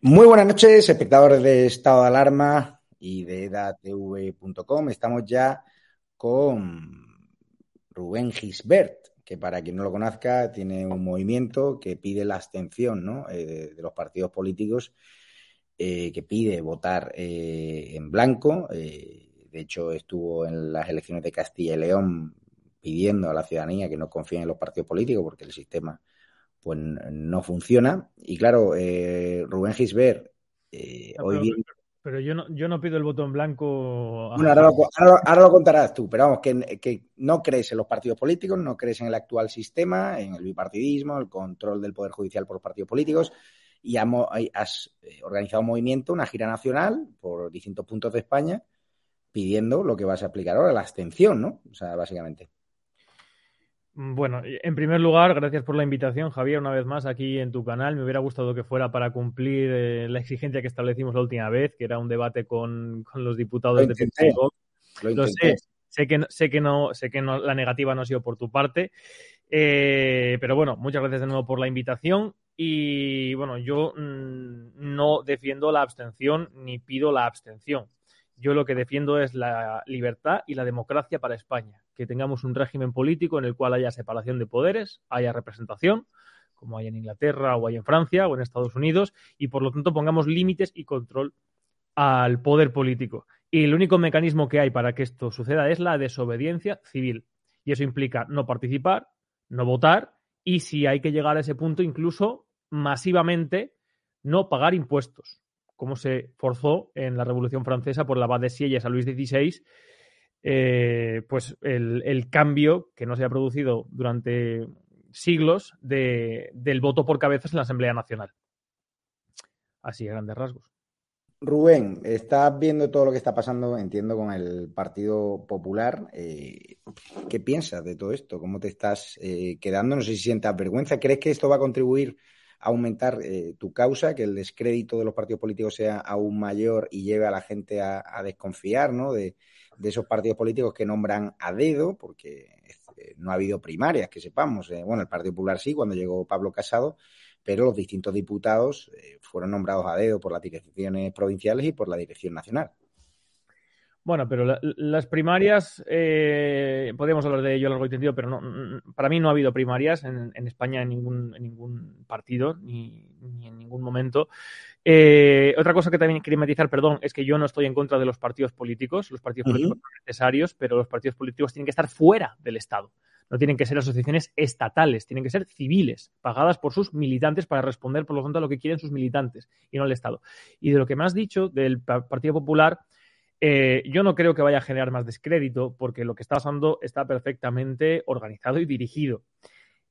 Muy buenas noches, espectadores de Estado de Alarma y de edatv.com. Estamos ya con Rubén Gisbert, que para quien no lo conozca, tiene un movimiento que pide la abstención eh, de los partidos políticos, eh, que pide votar eh, en blanco. de hecho, estuvo en las elecciones de Castilla y León pidiendo a la ciudadanía que no confíen en los partidos políticos porque el sistema pues no funciona. Y claro, Rubén Gisbert, hoy bien pero yo no, yo no pido el voto en blanco. Bueno, ahora, lo, contarás tú, pero vamos, que, que, no crees en los partidos políticos, no crees en el actual sistema, en el bipartidismo, el control del Poder Judicial por los partidos políticos, y has eh, organizado un movimiento, una gira nacional por distintos puntos de España, pidiendo lo que vas a aplicar ahora, la abstención, ¿no? O sea, básicamente. Mm, bueno, en primer lugar, gracias por la invitación, Javier, una vez más aquí en tu canal. Me hubiera gustado que fuera para cumplir eh, la exigencia que establecimos la última vez, que era un debate con, los diputados de PP. Lo, sé, sé que, sé que, no, sé que no, la negativa no ha sido por tu parte. Eh, pero bueno, muchas gracias de nuevo por la invitación. Y bueno, yo mm, no defiendo la abstención ni pido la abstención. Yo lo que defiendo es la libertad y la democracia para España. Que tengamos un régimen político en el cual haya separación de poderes, haya representación, como hay en Inglaterra o hay en Francia o en Estados Unidos, y por lo tanto pongamos límites y control al poder político. Y el único mecanismo que hay para que esto suceda es la desobediencia civil. Y eso implica no participar, no votar y si hay que llegar a ese punto, incluso masivamente no pagar impuestos cómo se forzó en la Revolución Francesa por la abad de Sieyes a Luis XVI, eh, pues el, cambio que no se ha producido durante siglos del voto por cabezas en la Asamblea Nacional. Así, a grandes rasgos. Rubén, estás viendo todo lo que está pasando, entiendo, con el Partido Popular. Eh, ¿Qué piensas de todo esto? ¿Cómo te estás eh, quedando? No sé si sientas vergüenza. ¿Crees que esto va a contribuir aumentar eh, tu causa, que el descrédito de los partidos políticos sea aún mayor y lleve a la gente a, desconfiar ¿no? de, esos partidos políticos que nombran a dedo, porque eh, no ha habido primarias, que sepamos. Eh, bueno, el Partido Popular sí, cuando llegó Pablo Casado, pero los distintos diputados fueron nombrados a dedo por las direcciones provinciales y por la dirección nacional. Bueno, pero las primarias, eh, podemos hablar de ello a largo y pero no, para mí no ha habido primarias en, España en ningún, ningún partido ni, en ningún momento. Eh, otra cosa que también quería matizar, perdón, es que yo no estoy en contra de los partidos políticos. Los partidos políticos son necesarios, pero los partidos políticos tienen que estar fuera del Estado. No tienen que ser asociaciones estatales, tienen que ser civiles, pagadas por sus militantes para responder, por lo tanto, a lo que quieren sus militantes y no el Estado. Y de lo que me has dicho del Partido Popular, eh, yo no creo que vaya a generar más descrédito porque lo que está pasando está perfectamente organizado y dirigido.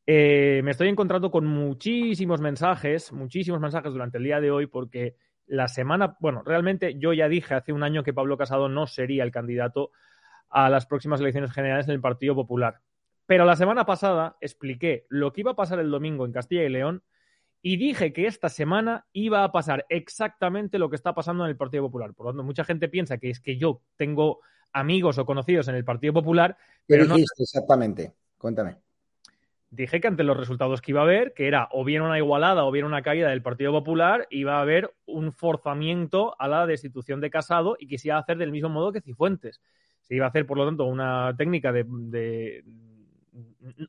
Eh, me estoy encontrando con muchísimos mensajes, muchísimos mensajes durante el día de hoy porque la semana, bueno, realmente yo ya dije hace un año que Pablo Casado no sería el candidato a las próximas elecciones generales en el Partido Popular. Pero la semana pasada expliqué lo que iba a pasar el domingo en Castilla y León y dije que esta semana iba a pasar exactamente lo que está pasando en el Partido Popular. Por lo tanto, mucha gente piensa que es que yo tengo amigos o conocidos en el Partido Popular. ¿Qué pero dijiste exactamente? Cuéntame. Dije que ante los resultados que iba a haber, que era o bien una igualada o bien una caída del Partido Popular, iba a haber un forzamiento a la destitución de Casado y que se iba a hacer del mismo modo que Cifuentes. Se iba a hacer, por lo tanto, una técnica de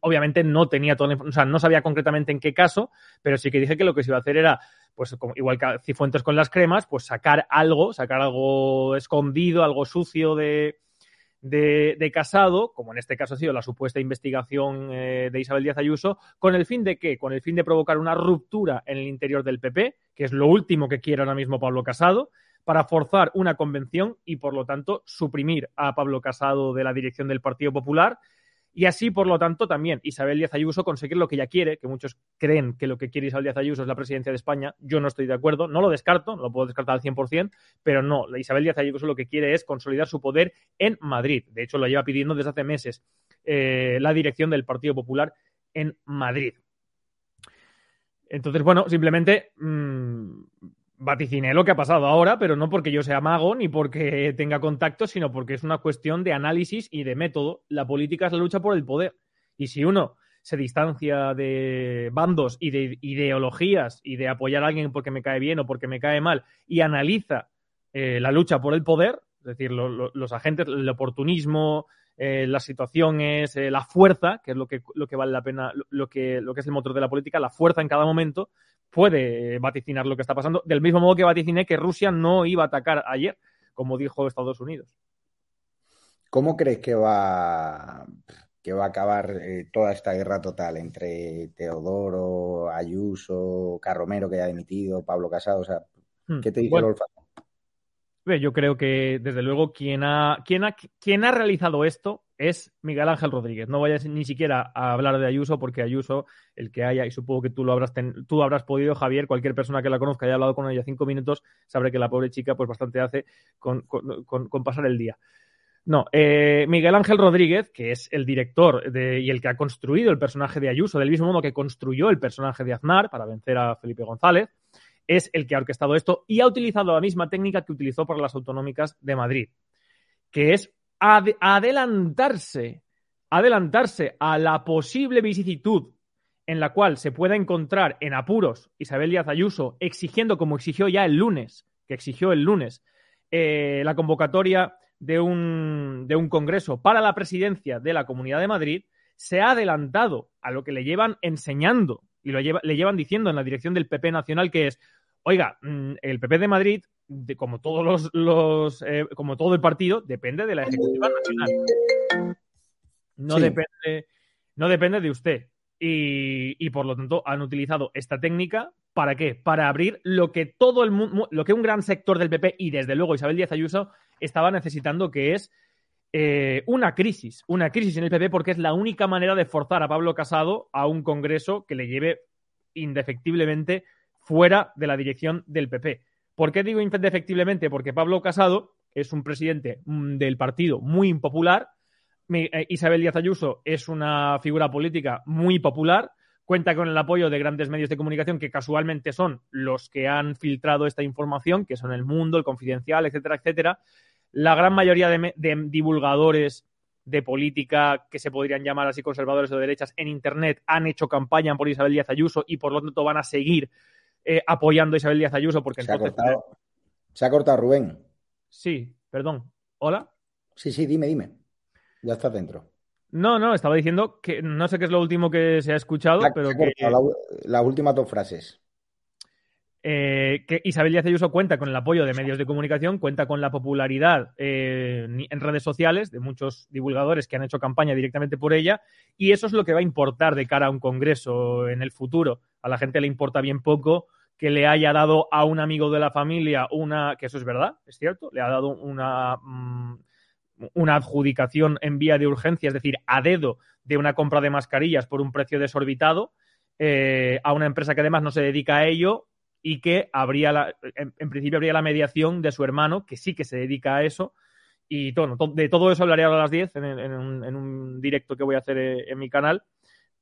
obviamente no tenía toda la o sea, no sabía concretamente en qué caso, pero sí que dije que lo que se iba a hacer era, pues igual que Cifuentes con las cremas, pues sacar algo, sacar algo escondido, algo sucio de, de, Casado, como en este caso ha sido la supuesta investigación eh, de Isabel Díaz Ayuso, con el fin de qué? Con el fin de provocar una ruptura en el interior del PP, que es lo último que quiere ahora mismo Pablo Casado, para forzar una convención y, por lo tanto, suprimir a Pablo Casado de la dirección del Partido Popular Y así, por lo tanto, también Isabel Díaz Ayuso conseguir lo que ella quiere, que muchos creen que lo que quiere Isabel Díaz Ayuso es la presidencia de España. Yo no estoy de acuerdo, no lo descarto, no lo puedo descartar al 100%, pero no, Isabel Díaz Ayuso lo que quiere es consolidar su poder en Madrid. De hecho, lo lleva pidiendo desde hace meses eh, la dirección del Partido Popular en Madrid. Entonces, bueno, simplemente mmm, vaticiné lo que ha pasado ahora, pero no porque yo sea mago ni porque tenga contacto, sino porque es una cuestión de análisis y de método. La política es la lucha por el poder. Y si uno se distancia de bandos y de ideologías y de apoyar a alguien porque me cae bien o porque me cae mal y analiza eh, la lucha por el poder, es decir, lo, lo, los agentes, el oportunismo, eh, las situaciones, eh, la fuerza, que es lo que, vale la pena, lo que es el motor de la política, la fuerza en cada momento, puede vaticinar lo que está pasando, del mismo modo que vaticiné que Rusia no iba a atacar ayer, como dijo Estados Unidos. ¿Cómo crees que va, que va a acabar eh, toda esta guerra total entre Teodoro, Ayuso, Carromero, que ya ha dimitido, Pablo Casado? O sea, Hmm. ¿qué te dice Bueno, el olfato? Yo creo que, desde luego, quien ha, quien, ha, quien ha realizado esto es Miguel Ángel Rodríguez. No vayas ni siquiera a hablar de Ayuso, porque Ayuso, el que haya, y supongo que tú lo habrás, ten, tú habrás podido, Javier, cualquier persona que la conozca y haya hablado con ella cinco minutos, sabrá que la pobre chica, pues bastante hace con, con, con, pasar el día. No, eh, Miguel Ángel Rodríguez, que es el director y el que ha construido el personaje de Ayuso, del mismo modo que construyó el personaje de Aznar para vencer a Felipe González, es el que ha orquestado esto y ha utilizado la misma técnica que utilizó para las autonómicas de Madrid, que es ad adelantarse, adelantarse a la posible vicisitud en la cual se pueda encontrar en apuros Isabel Díaz Ayuso exigiendo, como exigió ya el lunes, que exigió el lunes, eh, la convocatoria de un, de un congreso para la presidencia de la Comunidad de Madrid, se ha adelantado a lo que le llevan enseñando y lo lleva, le llevan diciendo en la dirección del PP nacional, que es, oiga, mm, el PP de Madrid, de, como todos los, los eh, como todo el partido, depende de la Ejecutiva Nacional. No, sí. depende, no depende de usted. Y, y, por lo tanto han utilizado esta técnica para qué? Para abrir lo que todo el mundo, lo que un gran sector del PP y desde luego Isabel Díaz Ayuso estaba necesitando, que es eh, una crisis, una crisis en el PP porque es la única manera de forzar a Pablo Casado a un congreso que le lleve indefectiblemente fuera de la dirección del PP. ¿Por qué digo indefectiblemente? Porque Pablo Casado es un presidente mm, del partido muy impopular, eh, Isabel Díaz Ayuso es una figura política muy popular, cuenta con el apoyo de grandes medios de comunicación que casualmente son los que han filtrado esta información, que son El Mundo, El Confidencial, etcétera, etcétera. La gran mayoría de, de divulgadores de política que se podrían llamar así conservadores o derechas en Internet han hecho campaña por Isabel Díaz Ayuso y por lo tanto van a seguir eh, apoyando a Isabel Díaz Ayuso porque se entonces... Ha cortado, se ha cortado Rubén. Sí, perdón. ¿Hola? Sí, sí, dime, dime. Ya estás dentro. No, no, estaba diciendo que no sé qué es lo último que se ha escuchado, la, pero que... La, las últimas dos frases. Eh, que Isabel Díaz Ayuso cuenta con el apoyo de medios de comunicación, cuenta con la popularidad eh, en redes sociales de muchos divulgadores que han hecho campaña directamente por ella, y eso es lo que va a importar de cara a un congreso en el futuro. A la gente le importa bien poco que le haya dado a un amigo de la familia una, que eso es verdad, es cierto, le ha dado una, mm, una adjudicación en vía de urgencia, es decir, a dedo de una compra de mascarillas por un precio desorbitado eh, a una empresa que además no se dedica a ello y que habría la, en, principio habría la mediación de su hermano, que sí que se dedica a eso. Y bueno, to de todo eso hablaré ahora a las 10 en, en, un, en, un, directo que voy a hacer eh, en mi canal.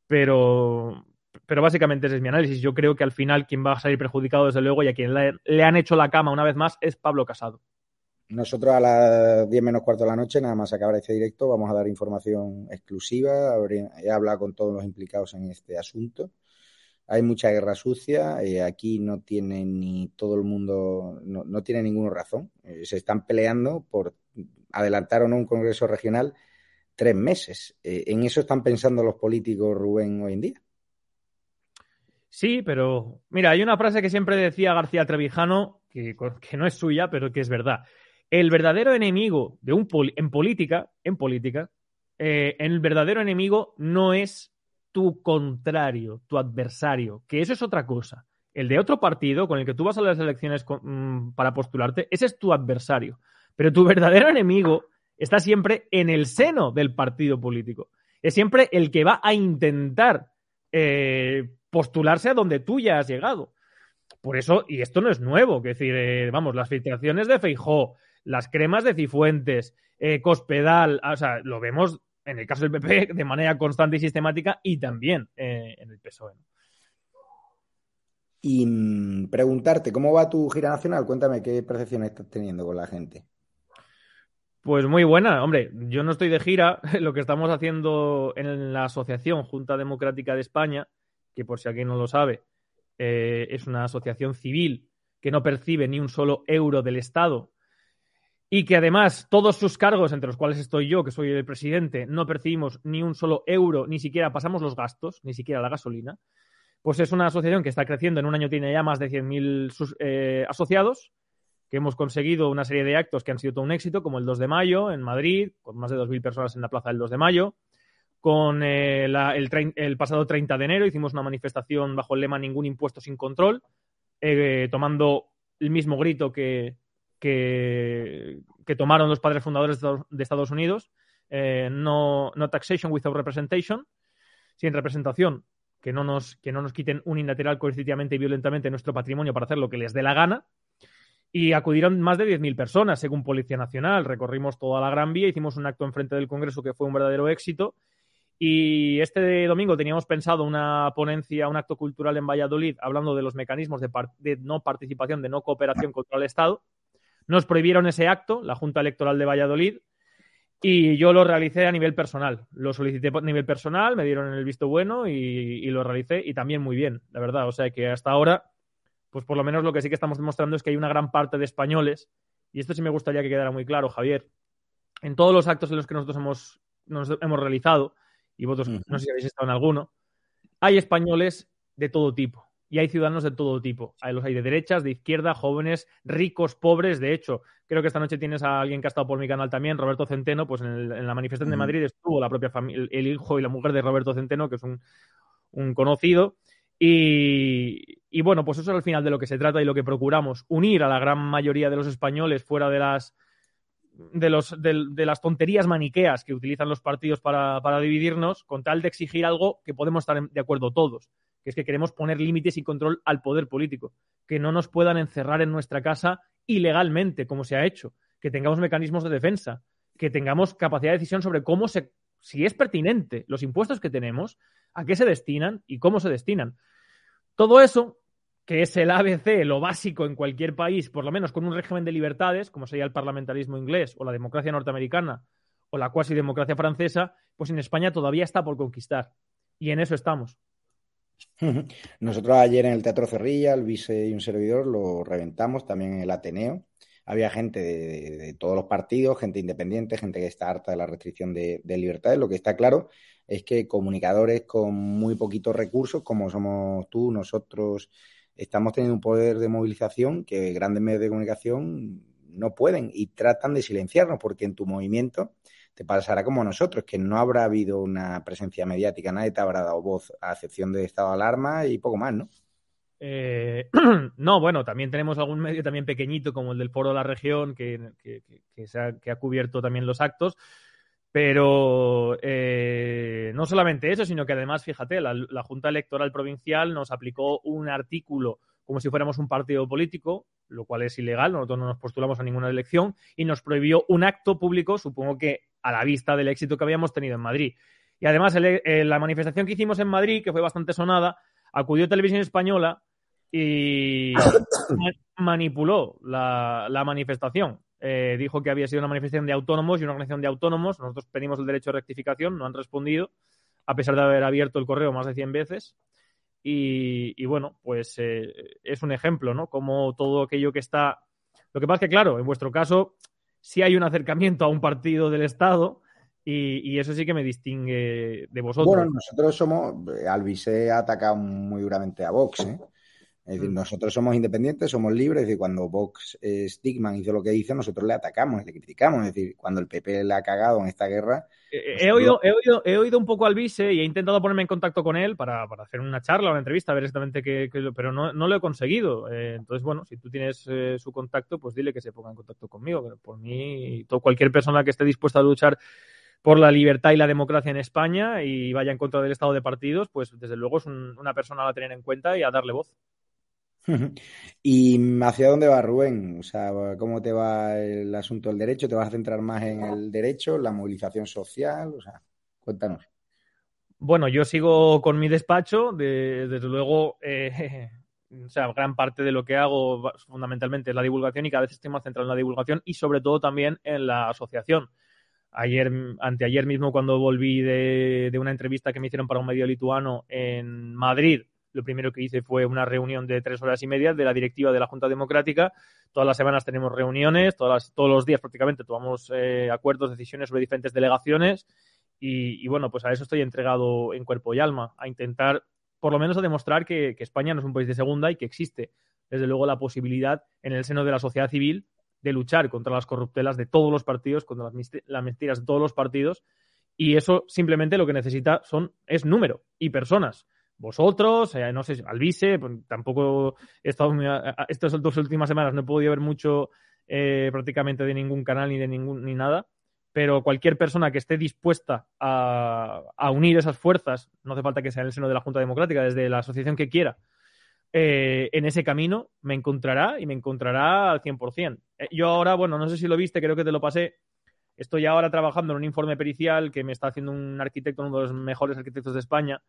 Pero, pero básicamente ese es mi análisis. Yo creo que al final quien va a salir perjudicado, desde luego, y a quien le, le han hecho la cama una vez más, es Pablo Casado. Nosotros a las 10 menos cuarto de la noche, nada más acabar este directo, vamos a dar información exclusiva. He hablado con todos los implicados en este asunto hay mucha guerra sucia, eh, aquí no tiene ni todo el mundo, no, no tiene ninguna razón. Eh, se están peleando por adelantar o no un congreso regional tres meses. Eh, ¿En eso están pensando los políticos, Rubén, hoy en día? Sí, pero mira, hay una frase que siempre decía García Trevijano, que, que no es suya, pero que es verdad. El verdadero enemigo de un pol en política, en política, el verdadero enemigo no es tu contrario, tu adversario, que eso es otra cosa. El de otro partido con el que tú vas a las elecciones mmm, para postularte, ese es tu adversario. Pero tu verdadero enemigo está siempre en el seno del partido político. es siempre el que va a intentar eh, postularse a donde tú ya has llegado. Por eso, y esto no es nuevo, que decir, eh, vamos, las filtraciones de Feijó, las cremas de Cifuentes, eh, Cospedal, o sea, lo vemos en el caso del PP de manera constante y sistemática y también en el PSOE. Y mm, preguntarte, ¿cómo va tu gira nacional? Cuéntame qué percepción estás teniendo con la gente. Pues muy buena, hombre, yo no estoy de gira, lo que estamos haciendo en la Asociación Junta Democrática de España, que por si alguien no lo sabe, eh, es una asociación civil que no percibe ni un solo euro del Estado y que además todos sus cargos, entre los cuales estoy yo, que soy el presidente, no percibimos ni un solo euro, ni siquiera pasamos los gastos, ni siquiera la gasolina, pues es una asociación que está creciendo, en un año tiene ya más de 100.000 eh, asociados, que hemos conseguido una serie de actos que han sido todo un éxito, como el 2 de mayo en Madrid, con más de 2.000 personas en la plaza del 2 de mayo. Con eh, el, pasado 30 de enero hicimos una manifestación bajo el lema Ningún impuesto sin control, eh, tomando el mismo grito que, que, tomaron los padres fundadores de Estados Unidos, no, no taxation without representation, sin representación que no nos, que no nos quiten unilateral, coercitivamente y violentamente nuestro patrimonio para hacer lo que les dé la gana. Y acudieron más de 10.000 personas, según Policía Nacional. Recorrimos toda la Gran Vía, hicimos un acto enfrente del Congreso que fue un verdadero éxito. Y este domingo teníamos pensado una ponencia, un acto cultural en Valladolid, hablando de los mecanismos de, de no participación, de no cooperación contra el Estado. Nos prohibieron ese acto, la Junta Electoral de Valladolid, y yo lo realicé a nivel personal. Lo solicité a nivel personal, me dieron el visto bueno y, lo realicé y también muy bien, la verdad. O sea que hasta ahora, pues por lo menos lo que sí que estamos demostrando es que hay una gran parte de españoles, y esto sí me gustaría que quedara muy claro, Javier, en todos los actos en los que nosotros hemos, hemos realizado, y vosotros no sé si habéis estado en alguno, hay españoles de todo tipo y hay ciudadanos de todo tipo. Hay los hay de derechas, de izquierda, jóvenes, ricos, pobres. De hecho, creo que esta noche tienes a alguien que ha estado por mi canal también, Roberto Centeno, pues en, la manifestación de Madrid estuvo la propia familia, el hijo y la mujer de Roberto Centeno, que es un, conocido. Y, bueno, pues eso es al final de lo que se trata y lo que procuramos, unir a la gran mayoría de los españoles fuera de las de, los, de, las tonterías maniqueas que utilizan los partidos para, para, dividirnos, con tal de exigir algo que podemos estar de acuerdo todos, que es que queremos poner límites y control al poder político, que no nos puedan encerrar en nuestra casa ilegalmente, como se ha hecho, que tengamos mecanismos de defensa, que tengamos capacidad de decisión sobre cómo se, si es pertinente los impuestos que tenemos, a qué se destinan y cómo se destinan. Todo eso, que es el ABC, lo básico en cualquier país, por lo menos con un régimen de libertades, como sería el parlamentarismo inglés o la democracia norteamericana o la cuasi democracia francesa, pues en España todavía está por conquistar. Y en eso estamos. Nosotros ayer en el Teatro Cerrilla, el vice y un servidor, lo reventamos también en el Ateneo. Había gente de, todos los partidos, gente independiente, gente que está harta de la restricción de, libertades. Lo que está claro es que comunicadores con muy poquitos recursos, como somos tú, nosotros, estamos teniendo un poder de movilización que grandes medios de comunicación no pueden y tratan de silenciarnos porque en tu movimiento te pasará como a nosotros, que no habrá habido una presencia mediática, nadie te habrá dado voz, a excepción de estado de alarma y poco más, ¿no? Eh, no, bueno, también tenemos algún medio también pequeñito como el del Foro de la Región que, ha, cubierto también los actos, pero eh, no solamente eso, sino que además, fíjate, la, Junta Electoral Provincial nos aplicó un artículo como si fuéramos un partido político, lo cual es ilegal, nosotros no nos postulamos a ninguna elección, y nos prohibió un acto público, supongo que a la vista del éxito que habíamos tenido en Madrid. Y además, eh, la manifestación que hicimos en Madrid, que fue bastante sonada, acudió Televisión Española y manipuló la, manifestación. Eh, dijo que había sido una manifestación de autónomos y una organización de autónomos. Nosotros pedimos el derecho de rectificación, no han respondido, a pesar de haber abierto el correo más de 100 veces. Y, bueno, pues eh, es un ejemplo, ¿no? Como todo aquello que está. Lo que pasa es que, claro, en vuestro caso, sí hay un acercamiento a un partido del Estado y, eso sí que me distingue de vosotros. Bueno, nosotros somos, Alvise ha atacado muy duramente a Vox, ¿eh? Es decir, mm. nosotros somos independientes, somos libres, es decir, cuando Vox Stigman hizo lo que hizo, nosotros le atacamos, le criticamos, es decir, cuando el PP le ha cagado en esta guerra. He, oído, he, oído, he oído un poco al vice y he intentado ponerme en contacto con él para, hacer una charla una entrevista, a ver exactamente qué, pero no, lo he conseguido. Eh, entonces, bueno, si tú tienes eh, su contacto, pues dile que se ponga en contacto conmigo. Pero por mí, todo, cualquier persona que esté dispuesta a luchar por la libertad y la democracia en España y vaya en contra del estado de partidos, pues desde luego es una persona a tener en cuenta y a darle voz. ¿Y hacia dónde va Rubén? O sea, ¿cómo te va el asunto del derecho? ¿Te vas a centrar más en el derecho, la movilización social? O sea, cuéntanos. Bueno, yo sigo con mi despacho, desde luego, eh, o sea, gran parte de lo que hago fundamentalmente es la divulgación y cada vez estoy más centrado en la divulgación y sobre todo también en la asociación. Ayer, anteayer mismo, cuando volví de, de una entrevista que me hicieron para un medio lituano en Madrid, lo primero que hice fue una reunión de tres horas y media de la directiva de la Junta Democrática. Todas las semanas tenemos reuniones, todas todos los días prácticamente tomamos eh, acuerdos, decisiones sobre diferentes delegaciones y, bueno, pues a eso estoy entregado en cuerpo y alma, a intentar por lo menos a demostrar que, España no es un país de segunda y que existe, desde luego, la posibilidad en el seno de la sociedad civil de luchar contra las corruptelas de todos los partidos, contra las, las mentiras de todos los partidos y eso simplemente lo que necesita son es número y personas vosotros, eh, no sé, Alvise, pues, tampoco he estado, estas dos últimas semanas no he podido ver mucho eh, prácticamente de ningún canal ni de ningún ni nada, pero cualquier persona que esté dispuesta a, unir esas fuerzas, no hace falta que sea en el seno de la Junta Democrática, desde la asociación que quiera, eh, en ese camino me encontrará y me encontrará al 100%. yo ahora, bueno, no sé si lo viste, creo que te lo pasé, estoy ahora trabajando en un informe pericial que me está haciendo un arquitecto, uno de los mejores arquitectos de España,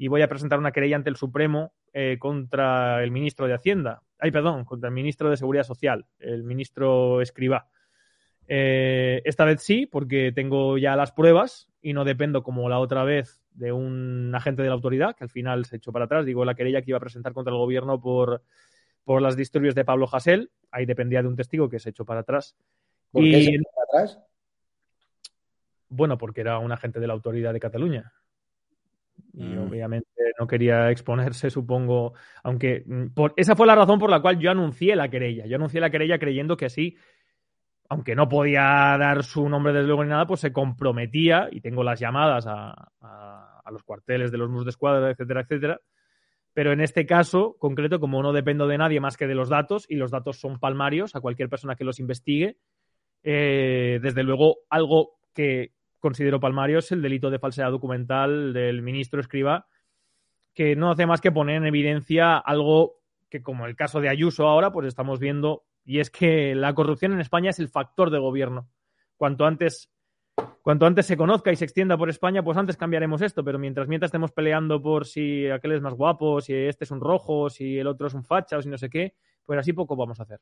y voy a presentar una querella ante el Supremo eh, contra el ministro de Hacienda. Ay, perdón, contra el ministro de Seguridad Social, el ministro Escribá. Eh, esta vez sí, porque tengo ya las pruebas y no dependo como la otra vez de un agente de la autoridad, que al final se echó para atrás. Digo, la querella que iba a presentar contra el gobierno por, por las disturbios de Pablo Hasél. Ahí dependía de un testigo que se echó para atrás. ¿Por qué se echó para atrás? Bueno, porque era un agente de la autoridad de Cataluña y mm. obviamente no quería exponerse, supongo, aunque mm, por, esa fue la razón por la cual yo anuncié la querella. Yo anuncié la querella creyendo que así, aunque no podía dar su nombre desde luego ni nada, pues se comprometía, y tengo las llamadas a, a, los cuarteles de los mus de escuadra, etcétera, etcétera. Pero en este caso concreto, como no dependo de nadie más que de los datos, y los datos son palmarios a cualquier persona que los investigue, eh, desde luego algo que considero palmario es el delito de falsedad documental del ministro Escriba, que no hace más que poner en evidencia algo que, como el caso de Ayuso ahora, pues estamos viendo, y es que la corrupción en España es el factor de gobierno. Cuanto antes, cuanto antes se conozca y se extienda por España, pues antes cambiaremos esto, pero mientras mientras estemos peleando por si aquel es más guapo, si este es un rojo, si el otro es un facha o si no sé qué, pues así poco vamos a hacer.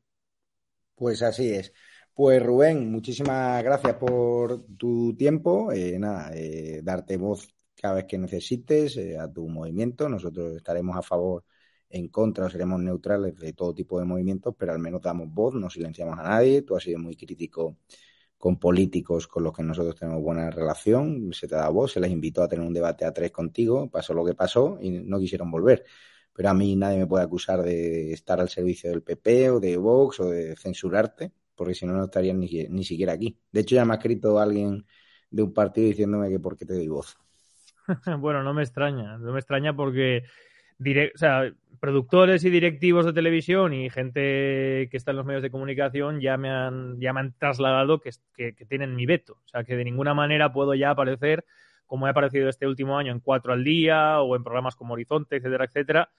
Pues así es. Pues Rubén, muchísimas gracias por tu tiempo. Eh, nada, eh, darte voz cada vez que necesites eh, a tu movimiento. Nosotros estaremos a favor, en contra seremos neutrales de todo tipo de movimientos, pero al menos damos voz, no silenciamos a nadie. Tú has sido muy crítico con políticos con los que nosotros tenemos buena relación. Se te da voz, se les invitó a tener un debate a tres contigo, pasó lo que pasó y no quisieron volver. Pero a mí nadie me puede acusar de estar al servicio del PP o de Vox o de censurarte porque si no, no estarían ni, ni siquiera aquí. De hecho, ya me ha escrito alguien de un partido diciéndome que por qué te doy voz. bueno, no me extraña, no me extraña porque sea, productores y directivos de televisión y gente que está en los medios de comunicación ya me han, ya me han trasladado que, que, que, tienen mi veto. O sea, que de ninguna manera puedo ya aparecer como he aparecido este último año en Cuatro al Día o en programas como Horizonte, etcétera, etcétera,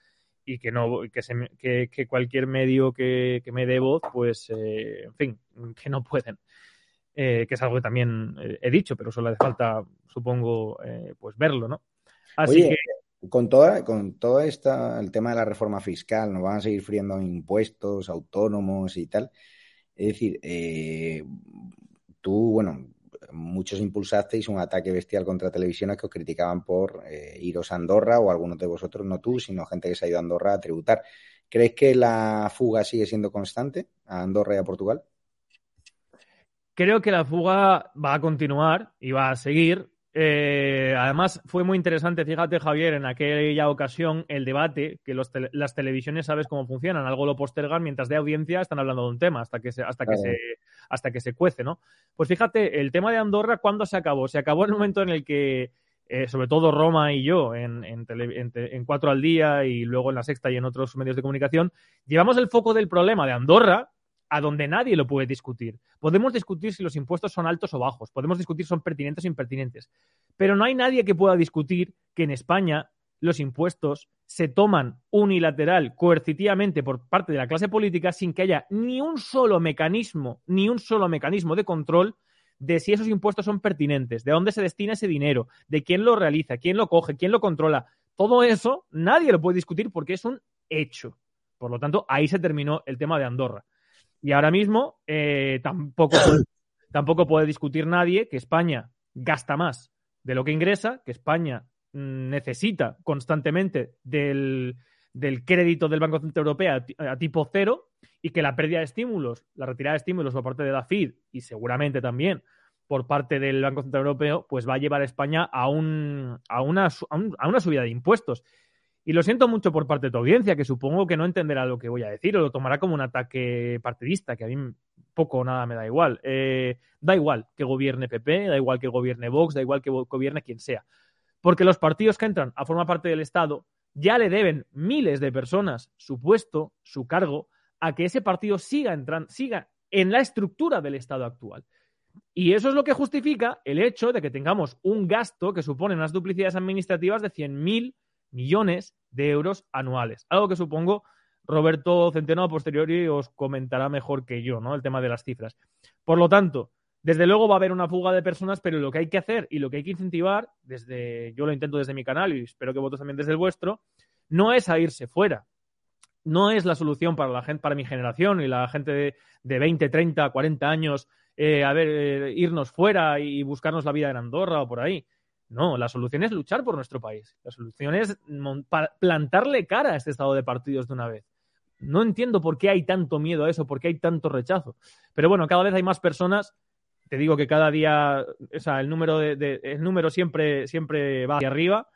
y que no que, se, que, que cualquier medio que, que, me dé voz, pues, eh, en fin, que no pueden. Eh, que es algo que también eh, he dicho, pero solo hace falta, supongo, pues verlo, ¿no? Así Oye, que... con toda, con todo esta, el tema de la reforma fiscal, nos van a seguir friendo impuestos autónomos y tal. Es decir, eh, tú, bueno, muchos impulsasteis un ataque bestial contra televisiones que os criticaban por eh, iros a Andorra o algunos de vosotros, no tú, sino gente que se ha ido a Andorra a tributar. ¿Crees que la fuga sigue siendo constante a Andorra y a Portugal? Creo que la fuga va a continuar y va a seguir. Eh, además, fue muy interesante, fíjate, Javier, en aquella ocasión el debate, que los las televisiones sabes cómo funcionan, algo lo postergan mientras de audiencia están hablando de un tema hasta que se, hasta que se, hasta que se cuece, ¿no? Pues fíjate, el tema de Andorra, ¿cuándo se acabó? Se acabó en el momento en el que, eh, sobre todo Roma y yo, en, en, Cuatro al Día y luego en La Sexta y en otros medios de comunicación, llevamos el foco del problema de Andorra a donde nadie lo puede discutir. Podemos discutir si los impuestos son altos o bajos, podemos discutir si son pertinentes o impertinentes, pero no hay nadie que pueda discutir que en España los impuestos se toman unilateral, coercitivamente por parte de la clase política sin que haya ni un solo mecanismo, ni un solo mecanismo de control de si esos impuestos son pertinentes, de dónde se destina ese dinero, de quién lo realiza, quién lo coge, quién lo controla. Todo eso nadie lo puede discutir porque es un hecho. Por lo tanto, ahí se terminó el tema de Andorra. Y ahora mismo eh, tampoco, tampoco puede discutir nadie que España gasta más de lo que ingresa, que España necesita constantemente del, crédito del Banco Central Europeo a, tipo cero y que la pérdida de estímulos, la retirada de estímulos por parte de DAFID y seguramente también por parte del Banco Central Europeo, pues va a llevar a España a, un, a, una, a una subida de impuestos. Y lo siento mucho por parte de tu audiencia, que supongo que no entenderá lo que voy a decir o lo tomará como un ataque partidista, que a mí poco o nada me da igual. Eh, da igual que gobierne PP, da igual que gobierne Vox, da igual que gobierne quien sea porque los partidos que entran a formar parte del Estado ya le deben miles de personas su puesto, su cargo, a que ese partido siga siga en la estructura del Estado actual. Y eso es lo que justifica el hecho de que tengamos un gasto que supone unas duplicidades administrativas de 100.000 millones de euros anuales. Algo que supongo Roberto Centeno a posteriori os comentará mejor que yo, ¿no? El tema de las cifras. Por lo tanto, desde luego va a haber una fuga de personas, pero lo que hay que hacer y lo que hay que incentivar, desde, yo lo intento desde mi canal y espero que vosotros también desde el vuestro, no es a irse fuera. No es la solución para la gente, para mi generación y la gente de, de 20, 30, 40 años, eh, a ver, eh, irnos fuera y buscarnos la vida en Andorra o por ahí. No, la solución es luchar por nuestro país. La solución es plantarle cara a este estado de partidos de una vez. No entiendo por qué hay tanto miedo a eso, por qué hay tanto rechazo. Pero bueno, cada vez hay más personas te digo que cada día, o sea, el número, de, el número siempre, siempre va hacia arriba,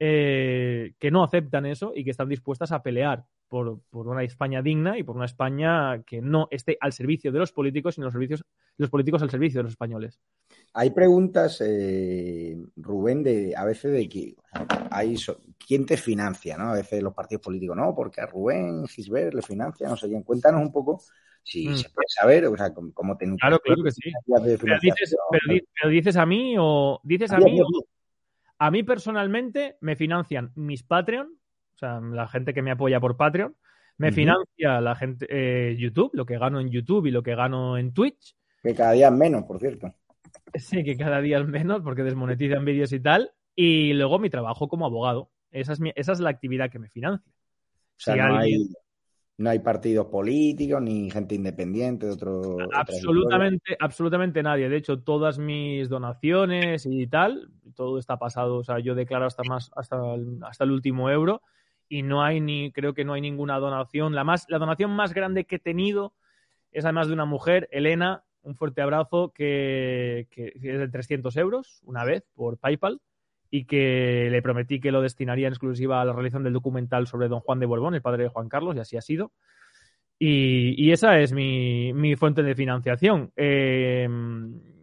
eh, que no aceptan eso y que están dispuestas a pelear por, una España digna y por una España que no esté al servicio de los políticos, sino los, servicios, los políticos al servicio de los españoles. Hay preguntas, eh, Rubén, de a veces de que hay quién te financia, ¿no? A veces los partidos políticos, no, porque a Rubén Gisbert le financia, no sé quién. Cuéntanos un poco si mm. se puede saber, o sea, cómo te Claro, claro que sí. Pero dices, a mí o dices a, mí, a mí personalmente me financian mis Patreon, o sea, la gente que me apoya por Patreon, me financia la gente eh, YouTube, lo que gano en YouTube y lo que gano en Twitch. Que cada día es menos, por cierto. Sí, que cada día es menos porque desmonetizan vídeos y tal. Y luego mi trabajo como abogado. Esa es, esa es la actividad que me financia. O sea, no hay no hay partidos políticos ni gente independiente de otro. Absolutamente, absolutamente nadie. De hecho, todas mis donaciones y tal, todo está pasado. O sea, yo declaro hasta más, hasta el, hasta el último euro y no hay ni, creo que no hay ninguna donación. La más, la donación más grande que he tenido es además de una mujer, Elena. Un fuerte abrazo que, que es de 300 euros una vez por PayPal y que le prometí que lo destinaría en exclusiva a la realización del documental sobre don Juan de Borbón, el padre de Juan Carlos, y así ha sido. Y, esa es mi, fuente de financiación. Eh,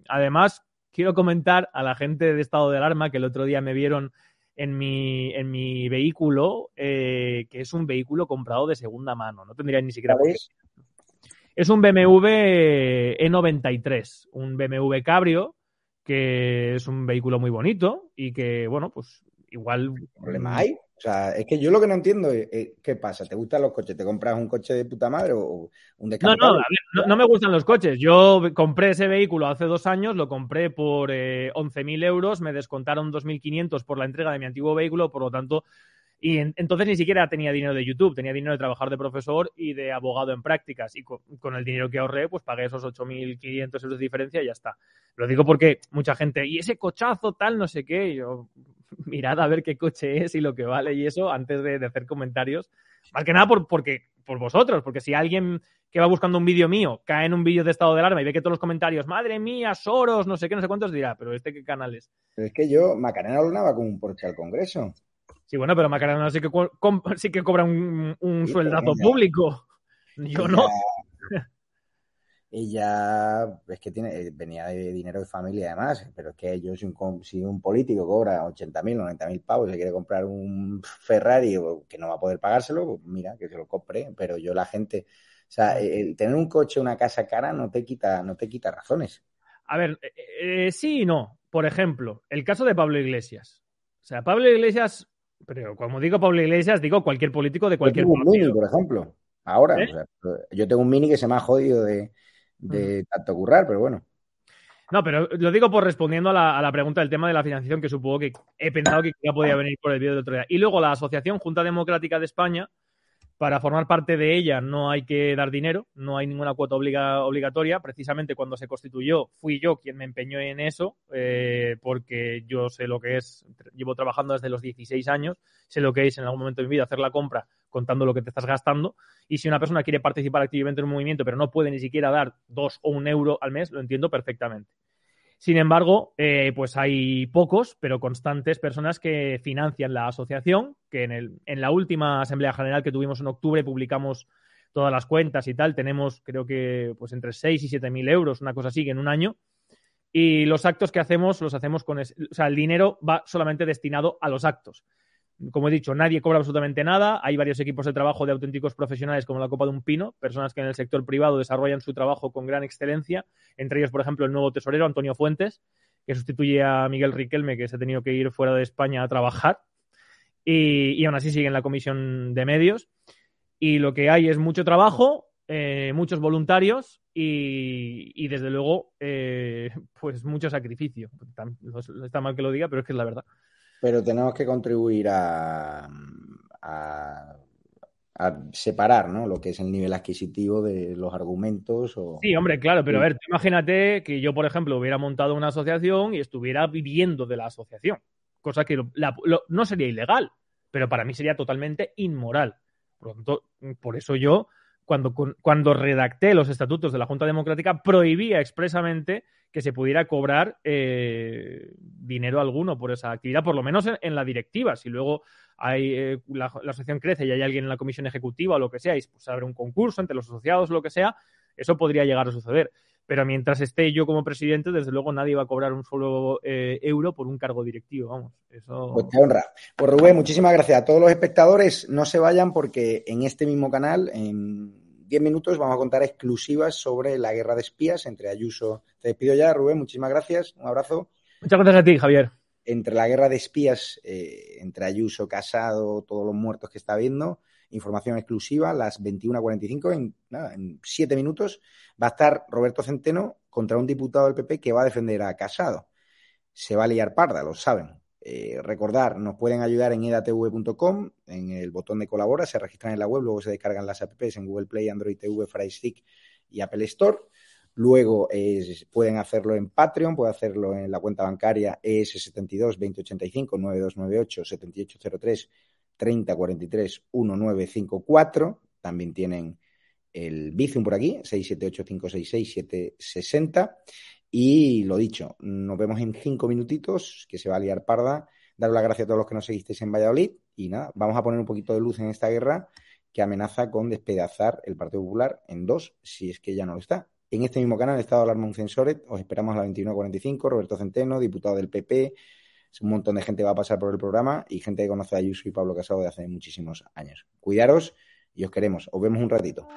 además, quiero comentar a la gente de estado de alarma que el otro día me vieron en mi, en mi vehículo, eh, que es un vehículo comprado de segunda mano. No tendría ni siquiera. Es un BMW E93, un BMW Cabrio que es un vehículo muy bonito y que, bueno, pues igual... ¿Qué problema hay? O sea, es que yo lo que no entiendo es, ¿qué pasa? ¿Te gustan los coches? ¿Te compras un coche de puta madre o un No, no, no, no, me gustan los coches. Yo compré ese vehículo hace dos años, lo compré por eh, 11.000 euros, me descontaron 2.500 por la entrega de mi antiguo vehículo, por lo tanto y entonces ni siquiera tenía dinero de YouTube, tenía dinero de trabajar de profesor y de abogado en prácticas. Y con, el dinero que ahorré, pues pagué esos 8.500 euros de diferencia y ya está. Lo digo porque mucha gente, y ese cochazo tal, no sé qué, yo, mirad a ver qué coche es y lo que vale y eso antes de, hacer comentarios. Más que nada por, porque, por vosotros, porque si alguien que va buscando un vídeo mío cae en un vídeo de estado de alarma y ve que todos los comentarios, madre mía, Soros, no sé qué, no sé cuántos, dirá, pero este qué canal es. Pero es que yo, Macarena Luna va con un Porsche al Congreso. Sí, bueno, pero Macarena sí que, sí que cobra un, un sueldazo público. Yo no. ella es que tiene, eh, venía de dinero de familia además, pero es que yo si un, si un político cobra 80.000, 90.000 pavos y se quiere comprar un Ferrari que no va a poder pagárselo, pues mira, que se lo compre, pero yo la gente, o sea, el tener un coche, una casa cara no te quita, no te quita razones. A ver, eh, eh, sí y no. Por ejemplo, el caso de Pablo Iglesias. O sea, Pablo Iglesias, pero como digo Pablo Iglesias, digo cualquier político de cualquier yo por ejemplo. Ahora, yo tengo un mini que se me ha jodido de, de tanto currar, pero bueno. No, pero lo digo por respondiendo a la, pregunta del tema de la financiación, que supongo que he pensado que ya podía venir por el vídeo de otro día. Y luego la Asociación Junta Democrática de España, para formar parte de ella no hay que dar dinero, no hay ninguna cuota obligatoria. Precisamente cuando se constituyó fui yo quien me empeñó en eso, eh, porque yo sé lo que es, llevo trabajando desde los 16 años, sé lo que es en algún momento de mi vida hacer la compra contando lo que te estás gastando. Y si una persona quiere participar activamente en un movimiento, pero no puede ni siquiera dar dos o un euro al mes, lo entiendo perfectamente. Sin embargo, eh, pues hay pocos, pero constantes personas que financian la asociación, que en, el, en la última Asamblea General que tuvimos en octubre publicamos todas las cuentas y tal, tenemos creo que pues entre 6 y 7 mil euros, una cosa así, en un año. Y los actos que hacemos los hacemos con... o sea, el dinero va solamente destinado a los actos. Como he dicho, nadie cobra absolutamente nada. Hay varios equipos de trabajo de auténticos profesionales como la Copa de un Pino, personas que en el sector privado desarrollan su trabajo con gran excelencia. Entre ellos, por ejemplo, el nuevo tesorero Antonio Fuentes, que sustituye a Miguel Riquelme, que se ha tenido que ir fuera de España a trabajar. Y, aún así sigue en la comisión de medios. Y lo que hay es mucho trabajo, eh, muchos voluntarios y, desde luego, eh, pues mucho sacrificio. Está mal que lo diga, pero es que es la verdad pero tenemos que contribuir a, separar ¿no? lo que es el nivel adquisitivo de los argumentos. O... Sí, hombre, claro, pero a ver, imagínate que yo, por ejemplo, hubiera montado una asociación y estuviera viviendo de la asociación, cosa que no sería ilegal, pero para mí sería totalmente inmoral. Por, por eso yo cuando, cuando redacté los estatutos de la Junta Democrática, prohibía expresamente que se pudiera cobrar eh, dinero alguno por esa actividad, por lo menos en, la directiva. Si luego hay, eh, la, asociación crece y hay alguien en la comisión ejecutiva o lo que sea, y pues abre un concurso entre los asociados o lo que sea, eso podría llegar a suceder. Pero mientras esté yo como presidente, desde luego nadie va a cobrar un solo eh, euro por un cargo directivo. Vamos, eso. Pues te honra. Pues Rubén, muchísimas gracias a todos los espectadores. No se vayan porque en este mismo canal, en 10 minutos, vamos a contar exclusivas sobre la guerra de espías entre Ayuso. Te despido ya, Rubén. Muchísimas gracias. Un abrazo. Muchas gracias a ti, Javier. Entre la guerra de espías, eh, entre Ayuso, Casado, todos los muertos que está viendo información exclusiva, las 21.45, en, en siete minutos, va a estar Roberto Centeno contra un diputado del PP que va a defender a Casado. Se va a liar parda, lo saben. Eh, recordar, nos pueden ayudar en edatv.com, en el botón de colabora, se registran en la web, luego se descargan las apps en Google Play, Android TV, Fire Stick y Apple Store. Luego pueden hacerlo en Patreon, pueden hacerlo en la cuenta bancaria ES72 2085 9298 7803 3043 1954. También tienen el Bizum por aquí, 678-566-760. Y lo dicho, nos vemos en cinco minutitos, que se va a liar parda. Daros las gracias a todos los que nos seguisteis en Valladolid. Y nada, vamos a poner un poquito de luz en esta guerra que amenaza con despedazar el Partido Popular en dos, si es que ya no lo está. En este mismo canal, Estado de Alarma un Censoret, os esperamos a la 21.45, Roberto Centeno, diputado del PP, un montón de gente va a pasar por el programa y gente que conoce a Ayuso y Pablo Casado de hace muchísimos años. Cuidaros y os queremos. Os vemos un ratito.